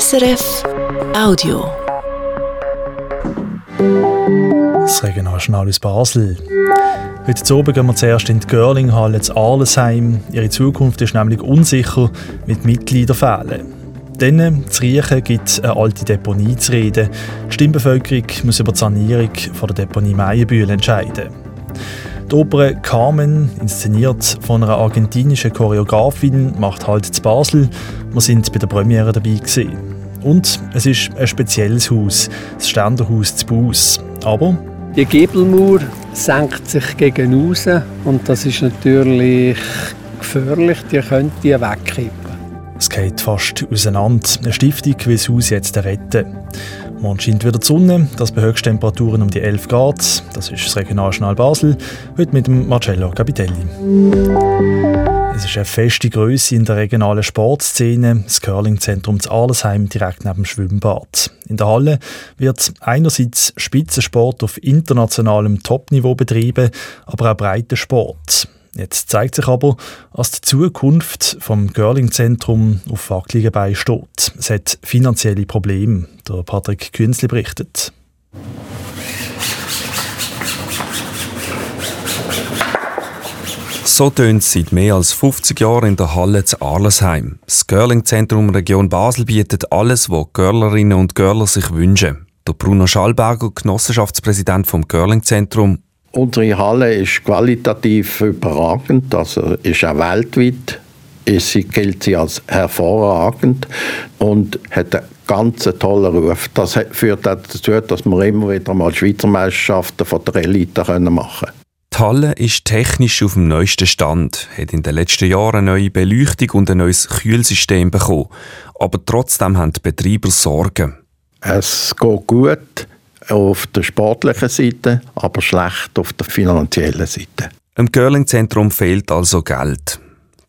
SRF Audio. Das Regionaljournal aus Basel. Heute Abend gehen wir zuerst in die Görlinghalle zu Arlesheim. Ihre Zukunft ist nämlich unsicher, mit Mitgliedern fehlen. Dann zu Riechen gibt es eine alte Deponie zu reden. Die Stimmbevölkerung muss über die Sanierung von der Deponie Meienbühl entscheiden. Die Oper Carmen, inszeniert von einer argentinischen Choreografin, macht halt zu Basel. Wir sind bei der Premiere dabei gewesen. Und es ist ein spezielles Haus, das Ständerhaus zu Baus. Aber die Giebelmauer senkt sich gegen raus und das ist natürlich gefährlich, die könnte wegkippen. Es geht fast auseinander. Eine Stiftung will das Haus jetzt retten. Morgen scheint wieder die Sonne, das bei Höchsttemperaturen um die 11 Grad. Das ist das Regionaljournal Basel, heute mit Marcello Capitelli. Es ist eine feste Größe in der regionalen Sportszene, das Curlingzentrum zu Arlesheim direkt neben dem Schwimmbad. In der Halle wird einerseits Spitzensport auf internationalem Topniveau betrieben, aber auch Breitensport. Jetzt zeigt sich aber, dass die Zukunft vom Girling-Zentrum auf wackeligen Beinen steht. Es hat finanzielle Probleme. Der Patrick Künzli berichtet. So tönt seit mehr als 50 Jahren in der Halle zu Arlesheim. Das Girling-Zentrum Region Basel bietet alles, was Girlerinnen und Girler sich wünschen. Der Bruno Schallberger, Genossenschaftspräsident vom Girling-Zentrum Unsere Halle ist qualitativ überragend, also ist auch weltweit ist sie, gilt sie als hervorragend und hat einen ganz tollen Ruf. Das führt auch dazu, dass wir immer wieder mal Schweizer Meisterschaften von der Elite machen können. Die Halle ist technisch auf dem neuesten Stand, hat in den letzten Jahren eine neue Beleuchtung und ein neues Kühlsystem bekommen. Aber trotzdem haben die Betreiber Sorgen. Es geht gut auf der sportlichen Seite, aber schlecht auf der finanziellen Seite. Im Curling-Zentrum fehlt also Geld.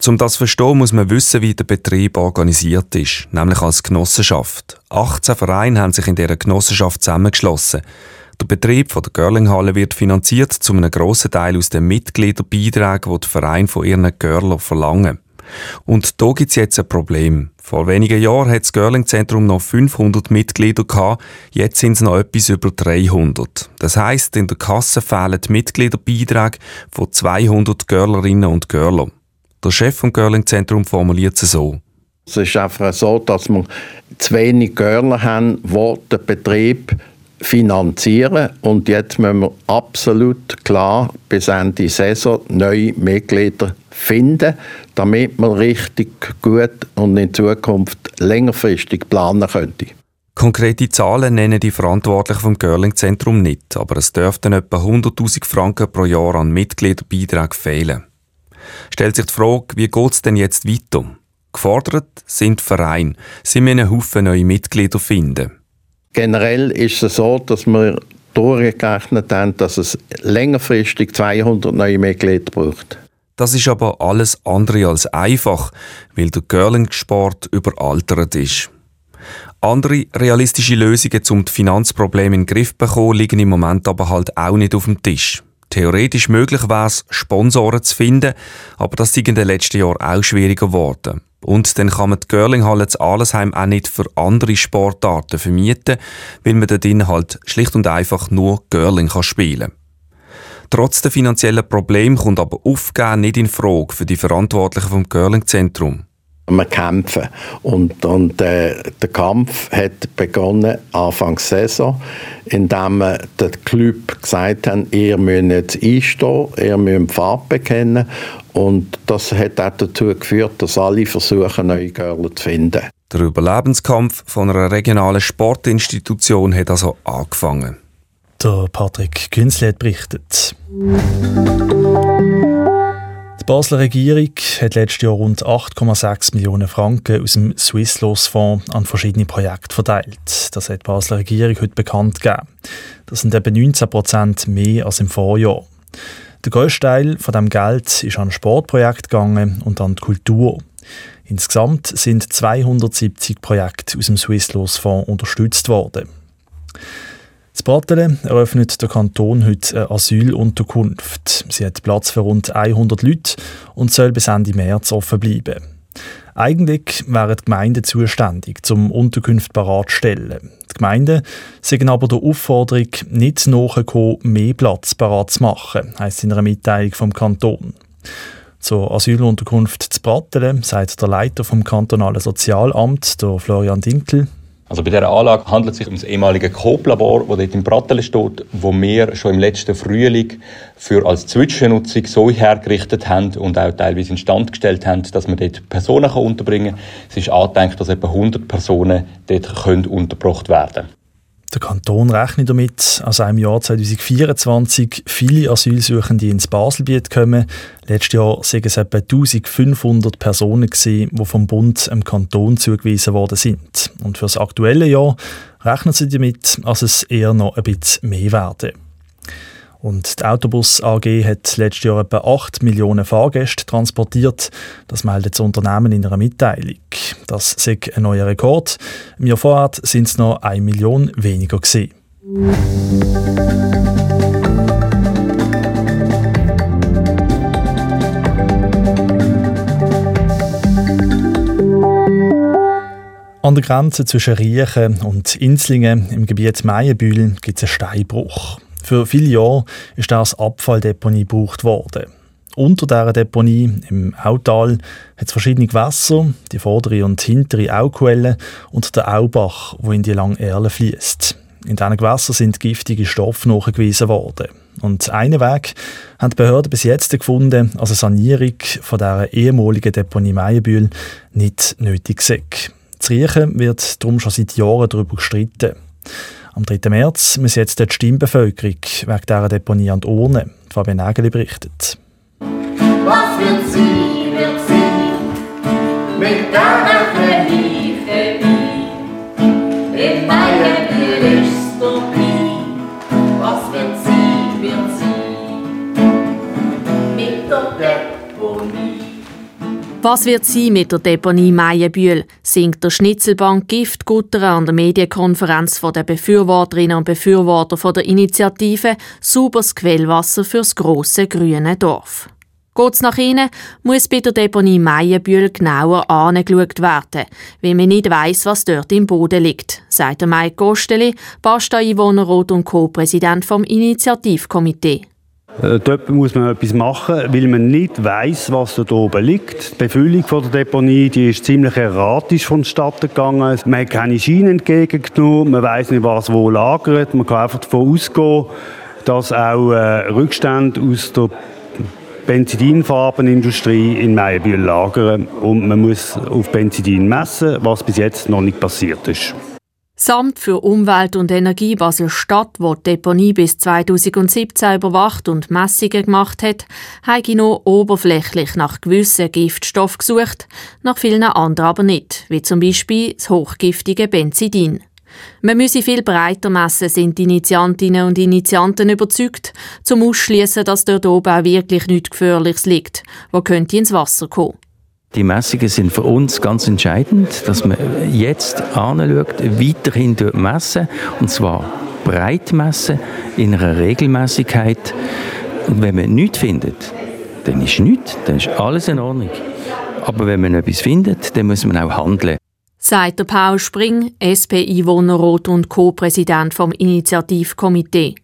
Um das zu verstehen, muss man wissen, wie der Betrieb organisiert ist, nämlich als Genossenschaft. 18 Vereine haben sich in dieser Genossenschaft zusammengeschlossen. Der Betrieb der Curlinghalle wird finanziert zu einem grossen Teil aus den Mitgliederbeiträgen, die die Vereine von ihren Curler verlangen. Und da gibt es jetzt ein Problem. Vor wenigen Jahren hat das Girling-Zentrum noch 500 Mitglieder gehabt, jetzt sind es noch etwas über 300. Das heißt, in der Kasse fehlen die Mitgliederbeiträge von 200 Girlerinnen und Girler. Der Chef vom Girling-Zentrum formuliert es so. Es ist einfach so, dass wir zu wenig Girler haben, die den Betrieb finanzieren und jetzt müssen wir absolut klar bis Ende Saison neue Mitglieder finden, damit man richtig gut und in Zukunft längerfristig planen könnte. Konkrete Zahlen nennen die Verantwortlichen vom Girling-Zentrum nicht, aber es dürften etwa 100.000 Franken pro Jahr an Mitgliederbeiträgen fehlen. Stellt sich die Frage, wie geht es denn jetzt weiter? Gefordert sind Vereine. Sie müssen einen Haufen neue Mitglieder finden. Generell ist es so, dass wir durchgerechnet haben, dass es längerfristig 200 neue Mitglieder braucht. Das ist aber alles andere als einfach, weil der Curling-Sport überaltert ist. Andere realistische Lösungen, um die Finanzprobleme in den Griff zu bekommen, liegen im Moment aber halt auch nicht auf dem Tisch. Theoretisch möglich wäre es, Sponsoren zu finden, aber das ist in den letzten Jahren auch schwieriger geworden. Und dann kann man die Curlinghalle zu Allesheim auch nicht für andere Sportarten vermieten, weil man dort halt schlicht und einfach nur Curling kann spielen kann. Trotz der finanziellen Probleme kommt aber Aufgeben nicht in Frage für die Verantwortlichen vom Curling-Zentrum. Wir kämpfen. Und, und äh, der Kampf hat begonnen Anfang Saison, indem wir den Club gesagt haben, ihr müsst jetzt einstehen, ihr müsst Farbe bekennen. Und das hat auch dazu geführt, dass alle versuchen, neue Girls zu finden. Der Überlebenskampf von einer regionalen Sportinstitution hat also angefangen. Der Patrick Künzli hat berichtet. Die Basler Regierung hat letztes Jahr rund 8,6 Millionen Franken aus dem Swisslos-Fonds an verschiedene Projekte verteilt. Das hat die Basler Regierung heute bekannt gegeben. Das sind etwa 19 Prozent mehr als im Vorjahr. Der grösste Teil von dem Geld ist an Sportprojekte gegangen und an die Kultur. Insgesamt sind 270 Projekte aus dem Swisslos-Fonds unterstützt worden. In Brattelen eröffnet der Kanton heute eine Asylunterkunft. Sie hat Platz für rund 100 Leute und soll bis Ende März offen bleiben. Eigentlich wären die Gemeinden zuständig, zum Unterkünfte bereitzustellen. Die Gemeinden sind aber der Aufforderung nicht nachgekommen, mehr Platz parat zu machen, heisst in einer Mitteilung vom Kanton. Zur Asylunterkunft zu Brattelen sagt der Leiter vom kantonalen Sozialamt, der Florian Dinkel. Also bei dieser Anlage handelt es sich um das ehemalige Coop-Labor, das dort in Brattelen steht, wo wir schon im letzten Frühling für als Zwischennutzung so hergerichtet haben und auch teilweise instand gestellt haben, dass man dort Personen unterbringen kann. Es ist angedenkt, dass etwa 100 Personen dort untergebracht werden können. Der Kanton rechnet damit, dass im Jahr 2024 viele Asylsuchende ins Baselbiet kommen. Letztes Jahr waren es etwa 1500 Personen, die vom Bund im Kanton zugewiesen worden sind. Und für das aktuelle Jahr rechnen sie damit, dass es eher noch ein bisschen mehr werden. Und die Autobus AG hat letztes Jahr etwa 8 Millionen Fahrgäste transportiert. Das meldet das Unternehmen in einer Mitteilung. Das ist ein neuer Rekord. Im Jahr vorher sind es noch 1 Million weniger gewesen. An der Grenze zwischen Riechen und Inslingen im Gebiet Meienbühl gibt es einen Steinbruch. Für viele Jahre ist das Abfalldeponie gebraucht worden. Unter dieser Deponie im Autal hat es verschiedene Gewässer, die vordere und hintere Auquelle und der Aubach, wo in die lange Erle fließt. In diesen Gewässern sind giftige Stoffe nachgewiesen worden. Und einen Weg haben die Behörden bis jetzt gefunden, als eine Sanierung von dieser ehemaligen Deponie Meienbühl nicht nötig sei. Zu Riechen wird darum schon seit Jahren darüber gestritten. Am 3. März muss jetzt die Stimmbevölkerung wegen dieser Deponie an die Urne. Fabian Nageli berichtet. Was wird sie, wird sie mit deiner verliebten Wie? In meiner Dystopie. Was wird sie mit der Deponie Meienbühl, singt der Schnitzelbank Giftgutter an der Medienkonferenz von der Befürworterinnen und Befürworter von der Initiative Sauberes Quellwasser fürs grosse grüne Dorf. Geht's nach innen, muss bei der Deponie Meienbühl genauer angeschaut werden, weil man nicht weiss, was dort im Boden liegt, sagt Mike Gosteli, Basta-Einwohnerrat und Co-Präsident vom Initiativkomitee. Äh, dort muss man etwas machen, weil man nicht weiß, was da oben liegt. Die Befüllung der Deponie die ist ziemlich erratisch vonstatten gegangen. Man hat keine Schienen entgegengenommen, man weiß nicht, was wo lagert. Man kann einfach davon ausgehen, dass auch äh, Rückstände aus der Benzidinfarbenindustrie in Meyerbühl lagern und man muss auf Benzidin messen, was bis jetzt noch nicht passiert ist. Samt für Umwelt und Energie Basel-Stadt, wo die Deponie bis 2017 überwacht und Messungen gemacht hat, habe noch oberflächlich nach gewissen Giftstoffen gesucht, nach vielen anderen aber nicht, wie zum Beispiel das hochgiftige Benzidin. Man müsse viel breiter messen, sind die Initiantinnen und Initianten überzeugt, zum Ausschließen, dass dort oben auch wirklich nichts Gefährliches liegt, wo könnte ins Wasser kommen. Die Messungen sind für uns ganz entscheidend, dass man jetzt anschaut, weiterhin messen, und zwar breit messen, in einer Regelmäßigkeit. Und wenn man nichts findet, dann ist nichts, dann ist alles in Ordnung. Aber wenn man etwas findet, dann muss man auch handeln. Sagt der Paul Spring, SP-Einwohnerrat und Co-Präsident vom Initiativkomitee.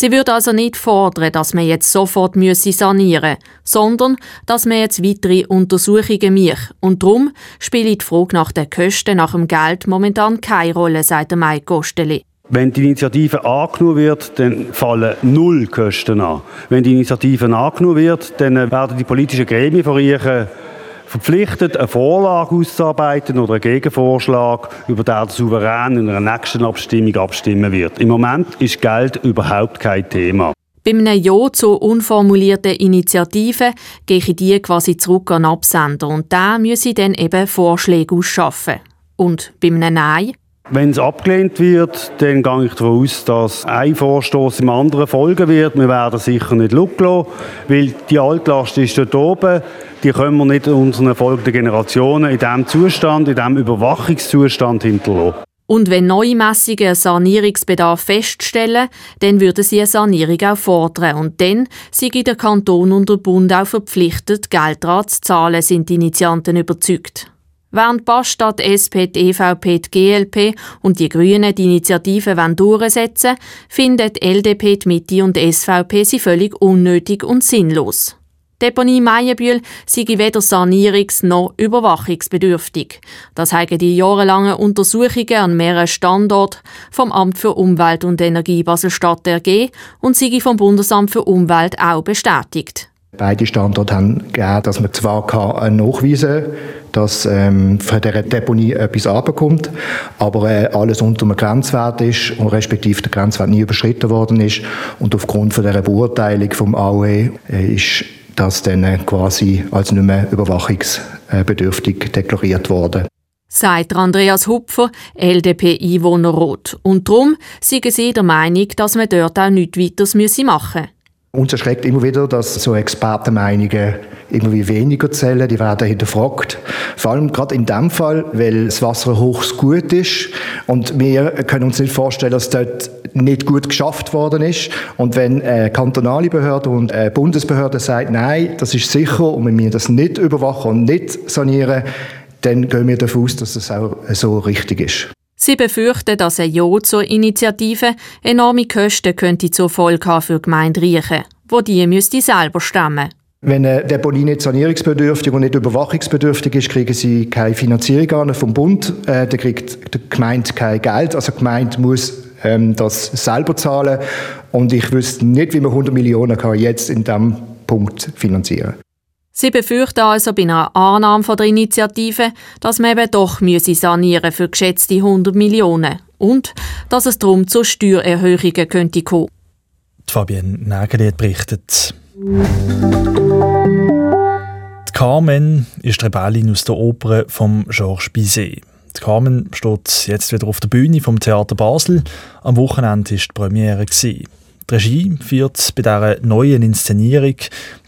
Sie würde also nicht fordern, dass man jetzt sofort sanieren müsse, sondern dass man jetzt weitere Untersuchungen macht. Und darum spielt die Frage nach den Kosten nach dem Geld momentan keine Rolle, sagt Mike Gosteli. Wenn die Initiative angenommen wird, dann fallen null Kosten an. Wenn die Initiative angenommen wird, dann werden die politischen Gremien von Riechen verpflichtet, eine Vorlage auszuarbeiten oder einen Gegenvorschlag, über den der Souverän in einer nächsten Abstimmung abstimmen wird. Im Moment ist Geld überhaupt kein Thema. Bei einem Ja zur unformulierten Initiative gehe ich die quasi zurück an den Absender und der müsse dann eben Vorschläge ausschaffen. Und bei einem Nein wenn es abgelehnt wird, dann gehe ich davon aus, dass ein Vorstoß im anderen folgen wird. Wir werden sicher nicht schauen weil die Altlast ist dort oben. Die können wir nicht unseren folgenden Generationen in diesem Zustand, in diesem Überwachungszustand hinterlassen. Und wenn neue Messungen einen Sanierungsbedarf feststellen, dann würden sie eine Sanierung auch fordern. Und dann sind der Kanton und der Bund auch verpflichtet, Geld zu zahlen, sind die Initianten überzeugt. Während Bastard, SP, die EVP, die GLP und die Grünen die Initiative durchsetzen wollen, finden die LDP, die Mitte und die SVP sie völlig unnötig und sinnlos. Die Deponie Meienbühl sei weder sanierungs- noch überwachungsbedürftig. Das haben die jahrelangen Untersuchungen an mehreren Standorten vom Amt für Umwelt und Energie Basel-Stadt ergeben und sei vom Bundesamt für Umwelt auch bestätigt. Beide Standorte haben gegeben, dass man zwar kann nachweisen kann, dass ähm, von dieser Deponie etwas abkommt, aber äh, alles unter einem Grenzwert ist und respektive der Grenzwert nie überschritten worden ist und aufgrund von dieser Beurteilung vom AOE äh, ist das dann äh, quasi als nicht mehr überwachungsbedürftig deklariert worden. Sagt Andreas Hupfer, LDP-Einwohner Rot. Und darum sind sie der Meinung, dass man dort auch nichts weiteres machen müsse. Uns erschreckt immer wieder, dass so Expertenmeinungen irgendwie weniger zählen, die werden hinterfragt. Vor allem gerade in dem Fall, weil das Wasser hochst gut ist und wir können uns nicht vorstellen, dass dort nicht gut geschafft worden ist. Und wenn eine kantonale Behörde und eine Bundesbehörde sagt, nein, das ist sicher und wir das nicht überwachen und nicht sanieren, dann gehen wir davon aus, dass das auch so richtig ist. Sie befürchten, dass ein Ja zur Initiative enorme Kosten könnte zur Folge haben für Gemeinde Riechen, wo die müsste selber stemmen. Wenn eine Deponie nicht sanierungsbedürftig und nicht überwachungsbedürftig ist, kriegen sie keine Finanzierung vom Bund, äh, dann kriegt die Gemeinde kein Geld. Also die Gemeinde muss ähm, das selber zahlen und ich wüsste nicht, wie man 100 Millionen kann jetzt in diesem Punkt finanzieren kann. Sie befürchten also bei einer Annahme der Initiative, dass man eben doch sanieren für geschätzte 100 Millionen und dass es darum zu Steuererhöhungen könnte kommen. Fabienne Nägeli hat berichtet. Die Carmen ist Rebellin aus der Oper von Georges Bizet. Die Carmen steht jetzt wieder auf der Bühne vom Theater Basel. Am Wochenende war die Premiere. Gewesen. Die Regie führt bei dieser neuen Inszenierung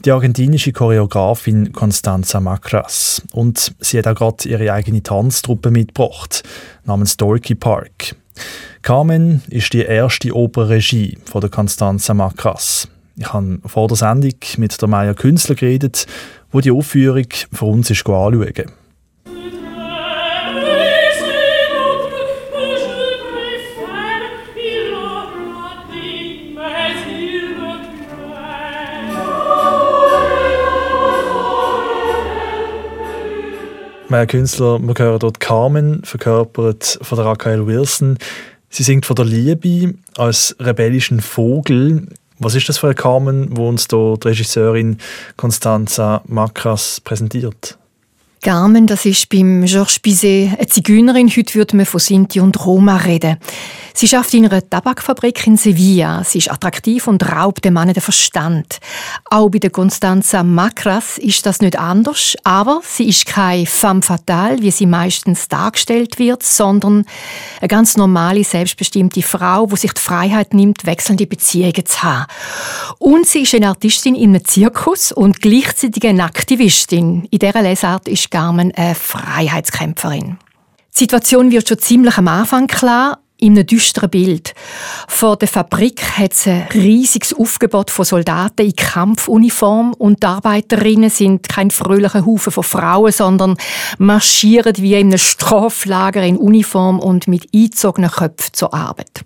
die argentinische Choreografin Constanza Macras. Und sie hat auch gerade ihre eigene Tanztruppe mitgebracht, namens Dorky Park. Carmen ist die erste Operregie von der Constanza Macras. Ich habe vor der Sendung mit der Maya Künstler geredet, wo die Aufführung für uns ist anschauen. Mehr Künstler, wir hören dort Carmen, verkörpert von der Raquel Wilson. Sie singt von der Liebe als rebellischen Vogel. Was ist das für ein Carmen, wo uns da die Regisseurin Constanza Macras präsentiert? Carmen, das ist beim Georges Bizet eine Zigeunerin. Heute würde man von Sinti und Roma reden. Sie schafft in einer Tabakfabrik in Sevilla. Sie ist attraktiv und raubt dem Mann den Verstand. Auch bei der Constanza Macras ist das nicht anders, aber sie ist keine femme fatale, wie sie meistens dargestellt wird, sondern eine ganz normale, selbstbestimmte Frau, die sich die Freiheit nimmt, wechselnde Beziehungen zu haben. Und sie ist eine Artistin in einem Zirkus und gleichzeitig eine Aktivistin. In dieser Lesart ist Carmen eine Freiheitskämpferin. Die Situation wird schon ziemlich am Anfang klar in einem düsteren Bild. Vor der Fabrik hat es ein riesiges Aufgebot von Soldaten in Kampfuniform und die Arbeiterinnen sind kein fröhlicher Haufen von Frauen, sondern marschieren wie in einem Straflager in Uniform und mit eingezogenen Köpfen zur Arbeit.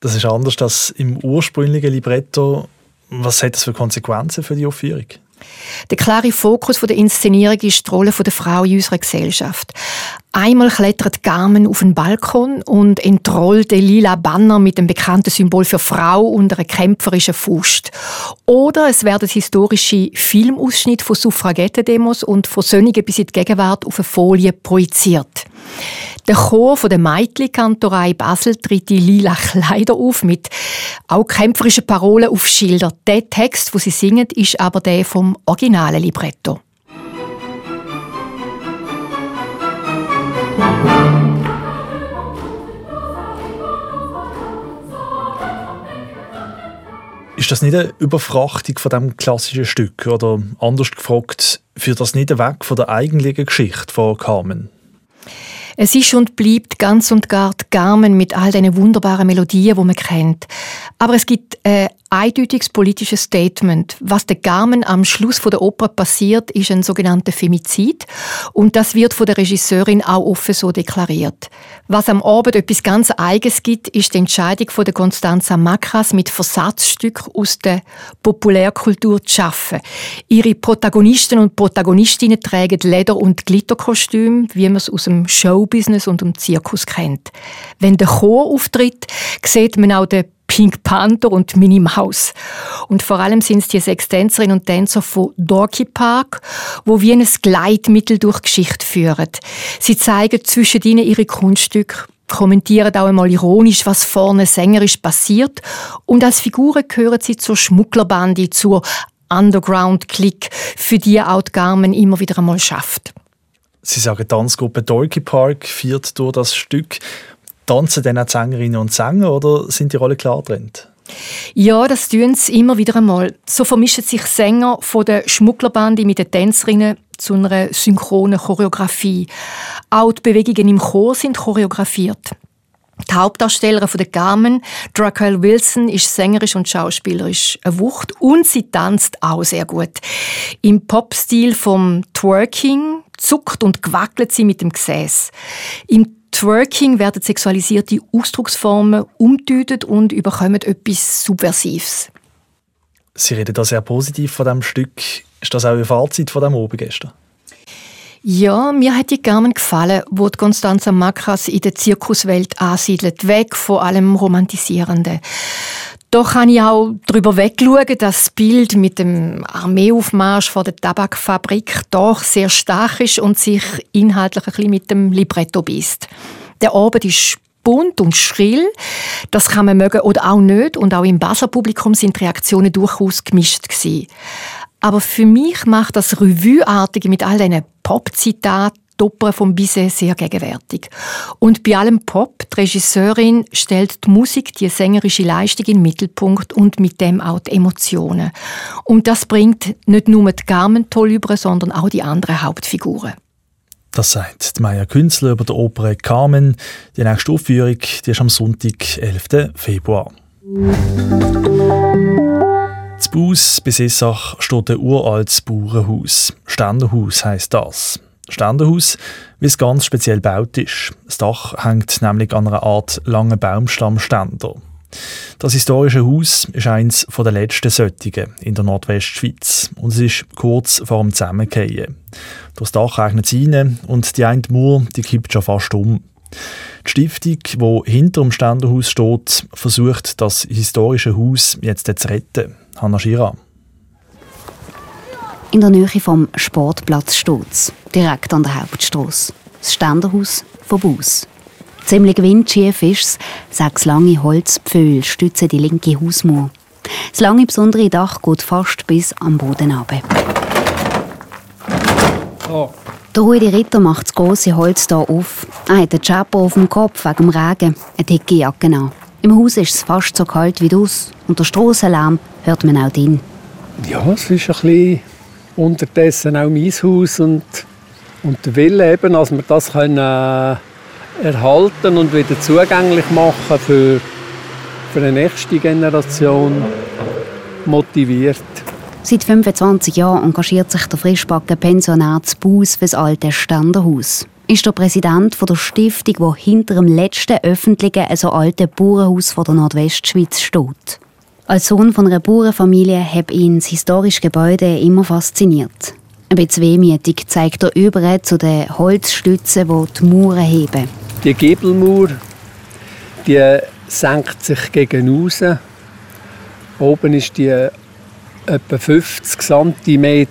Das ist anders als im ursprünglichen Libretto. Was hat das für Konsequenzen für die Aufführung? Der klare Fokus der Inszenierung ist die Rolle der Frau in unserer Gesellschaft. Einmal klettert Carmen auf den Balkon und entrollt den lila Banner mit dem bekannten Symbol für Frau und einer kämpferischen Faust. Oder es werden historische Filmausschnitte von Suffragettendemos und von Söhnigen bis in die Gegenwart auf eine Folie projiziert. Der Chor von der Meitli-Kantorei Basel tritt die lila Kleider auf mit auch kämpferischen Parolen auf Schilder. Der Text, wo sie singen, ist aber der vom originalen Libretto. Ist das nicht eine Überfrachtung von dem klassischen Stück oder anders gefragt, führt das nicht weg von der eigentlichen Geschichte von Carmen? Es ist und bleibt ganz und gar die Carmen mit all diesen wunderbaren Melodien, die man kennt. Aber es gibt eine eindeutiges politisches Statement. Was der Carmen am Schluss der Oper passiert, ist ein sogenannter Femizid und das wird von der Regisseurin auch offen so deklariert. Was am Abend etwas ganz Eigenes gibt, ist die Entscheidung von der Constanza Macras mit Versatzstücken aus der Populärkultur zu schaffen. Ihre Protagonisten und Protagonistinnen tragen Leder- und Glitterkostüme, wie man es aus dem Showbusiness und dem Zirkus kennt. Wenn der Chor auftritt, sieht man auch den Pink Panther und Minnie Maus. Und vor allem sind es die sechs Tänzerinnen und Tänzer von Dorky Park, wo wie ein Gleitmittel durch Geschichte führen. Sie zeigen zwischen ihnen ihre Kunststücke, kommentieren auch einmal ironisch, was vorne sängerisch passiert. Und als Figuren gehören sie zur Schmugglerbande, zur Underground-Click, für die auch die Garmen immer wieder einmal schafft. Sie sagen, Tanzgruppe Dorky Park führt durch das Stück. Tanzen dann auch die Sängerinnen und Sänger oder sind die Rollen klar getrennt? Ja, das tun sie immer wieder einmal. So vermischen sich Sänger von der Schmugglerbande mit den Tänzerinnen zu einer synchronen Choreografie. Auch die Bewegungen im Chor sind choreografiert. Die Hauptdarstellerin von der Carmen, Draquel Wilson, ist sängerisch und schauspielerisch eine Wucht und sie tanzt auch sehr gut. Im Popstil vom Twerking zuckt und gewackelt sie mit dem Gesäß. Im Twerking werden sexualisierte Ausdrucksformen umdeutet und überkommen etwas Subversives. Sie reden da sehr positiv von dem Stück. Ist das auch Ihr Fazit von dem Oben gestern? Ja, mir hat die Carmen gefallen, wo die Constanza Macras in der Zirkuswelt ansiedelt, weg von allem Romantisierenden. Doch kann ich auch darüber wegschauen, dass das Bild mit dem Armeeaufmarsch vor der Tabakfabrik doch sehr stark ist und sich inhaltlich ein bisschen mit dem Libretto beißt. Der Abend ist bunt und schrill. Das kann man mögen oder auch nicht. Und auch im Basler Publikum sind die Reaktionen durchaus gemischt gewesen. Aber für mich macht das Revue-artige mit all diesen Pop-Zitaten die Oper von Bizet sehr gegenwärtig. Und bei allem Pop, die Regisseurin stellt die Musik, die sängerische Leistung in den Mittelpunkt und mit dem auch die Emotionen. Und das bringt nicht nur die Garmen toll über, sondern auch die anderen Hauptfiguren. Das sagt Maya Künzler über die Oper Carmen. Die nächste Aufführung die ist am Sonntag, 11. Februar. Zu Bus bis Essach steht ein uraltes Bauernhaus. Ständerhaus heisst das. Ständerhaus, wie es ganz speziell gebaut ist. Das Dach hängt nämlich an einer Art langen Baumstammständer. Das historische Haus ist eines der letzten solchen in der Nordwestschweiz und es ist kurz vor dem Zusammengehen. Durch das Dach regnet es rein und die eine Mauer die kippt schon fast um. Die Stiftung, die hinter dem Ständerhaus steht, versucht, das historische Haus jetzt zu retten. Hanna Schira in der Nähe vom Sportplatz Stutz, direkt an der Hauptstrasse. Das Ständerhaus von Bus. Ziemlich windschief ist es. Sechs lange Holzpföhle stützen die linke Hausmauer. Das lange besondere Dach geht fast bis am Boden runter. Oh. Der ruhige Ritter macht das grosse Holz hier auf. Er hat einen Chapeau auf dem Kopf wegen dem Regen, eine dicke Jacke an. Im Haus ist es fast so kalt wie das und der Strassenlärm hört man auch drin. Ja, es ist ein bisschen unterdessen auch mein Haus und, und der Wille eben, dass wir das können, äh, erhalten und wieder zugänglich machen für, für eine nächste Generation motiviert. Seit 25 Jahren engagiert sich der frischbacken Pensionär zu Bus für das alte Ständerhaus. Ist der Präsident der Stiftung, die hinter dem letzten öffentlichen, also alten Bauernhaus der Nordwestschweiz steht. Als Sohn von einer Bauernfamilie hat ihn das historische Gebäude immer fasziniert. Ein bisschen wehmütig zeigt er über zu den Holzstützen, die die Mauern heben. Die Giebelmauer die senkt sich gegen außen. Oben ist die etwa 50 cm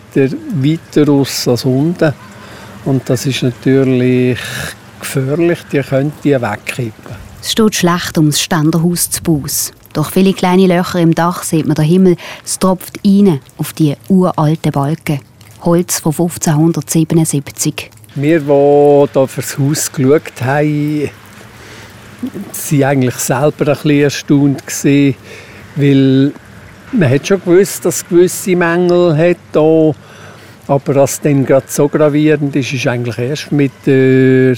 weiter aus als unten. Und das ist natürlich gefährlich, die könnte wegkippen. Es steht schlecht ums Ständerhaus zu Bus. Durch viele kleine Löcher im Dach sieht man den Himmel. Es tropft rein auf die uralten Balken. Holz von 1577. Wir, die hier fürs Haus geschaut haben, waren eigentlich selber ein bisschen erstaunt, weil man hat schon gewusst, dass es gewisse Mängel hat aber dass es dann gerade so gravierend ist, ist eigentlich erst mit der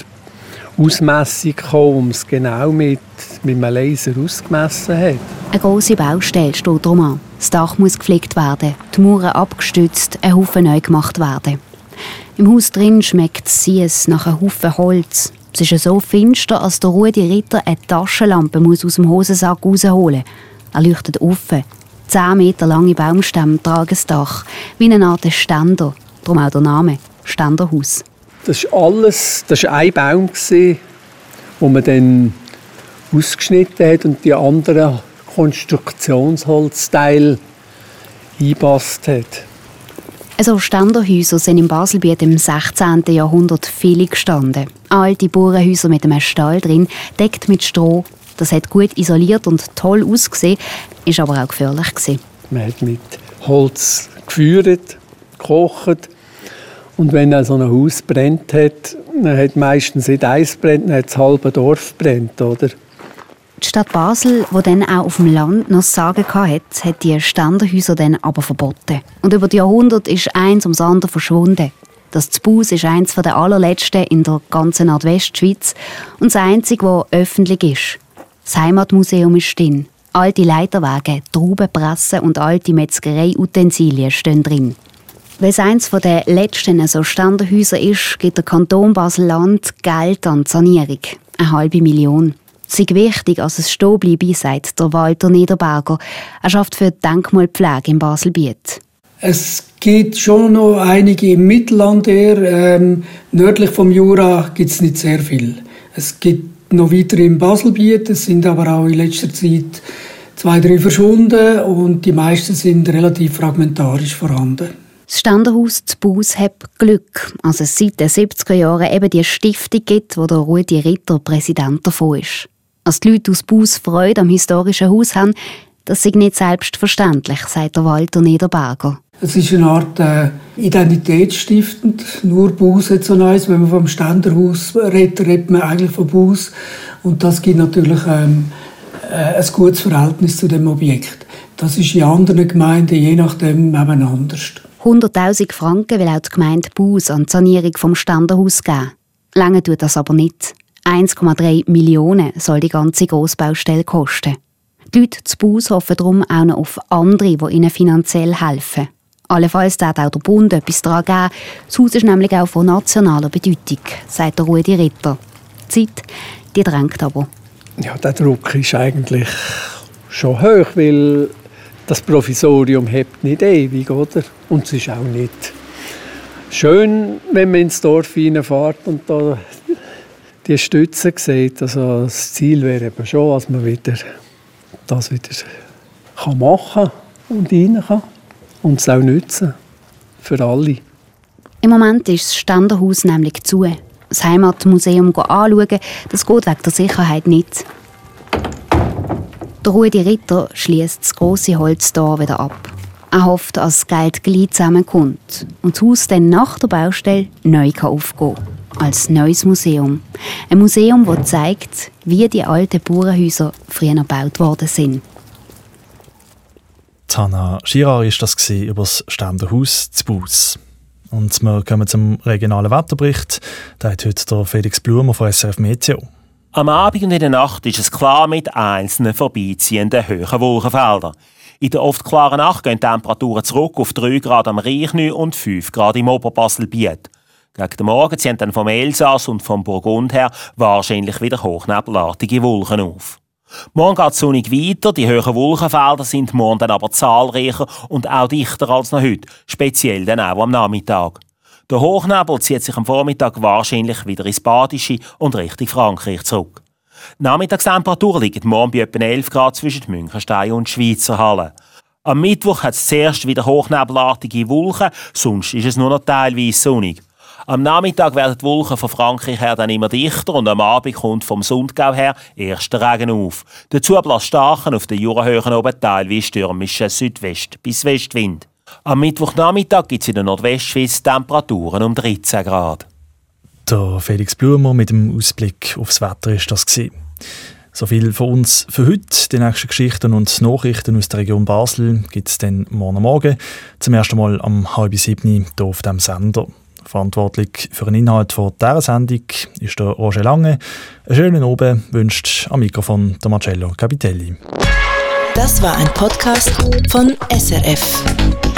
Ausmessung gekommen, um es genau mit, mit einem Laser ausgemessen hat. Eine grosse Baustelle steht drum an. Das Dach muss gepflegt werden, die Mauern abgestützt, ein Haufen neu gemacht werden. Im Haus drin schmeckt es nach einem Haufen Holz. Es ist so finster, als der Rudi Ritter eine Taschenlampe muss aus dem Hosensack rausholen muss. Er leuchtet auf. Zehn Meter lange Baumstämme tragen das Dach, wie eine Art Ständer. Darum auch der Name, Ständerhaus. Das war alles, das war ein Baum, den man dann ausgeschnitten hat und die anderen Konstruktionsholzteile eingepasst hat. Also Ständerhäuser sind im Baselbiet im 16. Jahrhundert viele gestanden. Alte Bauernhäuser mit einem Stall drin, deckt mit Stroh. Das hat gut isoliert und toll ausgesehen, ist aber auch gefährlich gewesen. Man hat mit Holz geführt, gekocht und wenn so ein Haus brennt hat, dann hat meistens nicht eins brennt, dann hat das halbe Dorf brennt, oder? Die Stadt Basel, die dann auch auf dem Land noch Sagen hatte, hat die Ständerhäuser dann aber verboten. Und über die Jahrhunderte ist eins ums andere verschwunden. Das Zbus ist eins der allerletzten in der ganzen Nordwestschweiz und das einzige, das öffentlich ist. Das Heimatmuseum ist drin. Alte Leiterwagen, Traubenpressen und alte Metzgerei-Utensilien stehen drin. Weil es eines der letzten so Ständerhäuser ist, gibt der Kanton Basel-Land Geld an die Sanierung. Eine halbe Million. Es ist wichtig, als es stehen bleibe, sagt der Walter Niederberger. Er schafft für die Denkmalpflege im Baselbiet. Es gibt schon noch einige im Mittelland eher. Ähm, nördlich vom Jura gibt es nicht sehr viel. Es gibt noch weitere im Baselbiet, es sind aber auch in letzter Zeit zwei, drei verschwunden und die meisten sind relativ fragmentarisch vorhanden. Das Ständerhaus zu Baus hat Glück, als es seit den 70er Jahren eben die Stiftung gibt, wo der Rudi Ritter Präsident davon ist. Als die Leute aus Baus Freude am historischen Haus haben, das ist nicht selbstverständlich, sagt der Walter Niederberger. Es ist eine Art äh, identitätsstiftend. Nur Baus hat so eins. Wenn man vom Ständerhaus redet, redet man eigentlich von Baus. Und das gibt natürlich ähm, äh, ein gutes Verhältnis zu dem Objekt. Das ist in anderen Gemeinden je nachdem eben anders. 100.000 Franken will auch die Gemeinde Baus an die Sanierung vom Ständerhaus geben. Lange tut das aber nicht. 1,3 Millionen soll die ganze Grossbaustelle kosten. Die Leute zu Baus hoffen darum auch noch auf andere, die ihnen finanziell helfen. Allenfalls wird auch der Bund etwas daran geben. Das Haus ist nämlich auch von nationaler Bedeutung, sagt der Rudi Ritter. Die Zeit, die drängt aber. Ja, der Druck ist eigentlich schon hoch, weil das Provisorium hebt nicht ewig, oder? Und es ist auch nicht schön, wenn man ins Dorf reinfährt und da die Stütze sieht. Also das Ziel wäre eben schon, dass man wieder das wieder kann machen und rein kann und es auch nutzen für alle. Im Moment ist das Ständerhaus nämlich zu. Das Heimatmuseum anschauen, das geht wegen der Sicherheit nicht. Der Rudi Ritter schließt das große Holztor wieder ab. Er hofft, dass das Geld gleich zusammenkommt und das Haus dann nach der Baustelle neu aufgehen kann als neues Museum. Ein Museum, das zeigt, wie die alten Bauernhäuser früher gebaut worden sind. Hanna Schirar war das über das Ständerhaus zu Bus. Und wir kommen zum regionalen Wetterbericht. Da hat heute der Felix Blumer von SRF Meteo. Am Abend und in der Nacht ist es klar mit einzelnen vorbeiziehenden hohen Wolkenfeldern. In der oft klaren Nacht gehen die Temperaturen zurück auf 3 Grad am Reichnü und 5 Grad im Oberbasel-Biet. Gegen den Morgen ziehen dann vom Elsass und vom Burgund her wahrscheinlich wieder hochnebelartige Wolken auf. Morgen geht es sonnig weiter, die hohen Wolkenfelder sind morgen dann aber zahlreicher und auch dichter als noch heute, speziell dann auch am Nachmittag. Der Hochnebel zieht sich am Vormittag wahrscheinlich wieder ins Badische und Richtung Frankreich zurück. Die Nachmittagstemperatur liegt morgen bei etwa 11 Grad zwischen Münchenstein und Schweizer Halle. Am Mittwoch hat es zuerst wieder hochnebelartige Wolken, sonst ist es nur noch teilweise sonnig. Am Nachmittag werden die Wolken von Frankreich her dann immer dichter und am Abend kommt vom Sundgau her erst der Regen auf. Dazu bläst starken auf den Jurahöhen oben teilweise stürmischen Südwest- bis Westwind. Am Mittwochnachmittag gibt es in der Nordwestschweiz Temperaturen um 13 Grad. Der Felix Blumer mit dem Ausblick aufs Wetter ist das gewesen. So viel von uns für heute. Die nächsten Geschichten und Nachrichten aus der Region Basel gibt es dann morgen Morgen. Zum ersten Mal am halb sieben hier auf dem Sender. Verantwortlich für den Inhalt von dieser Sendung ist der Roger Lange. Einen schönen Abend wünscht am Mikrofon der Marcello Capitelli. Das war ein Podcast von SRF.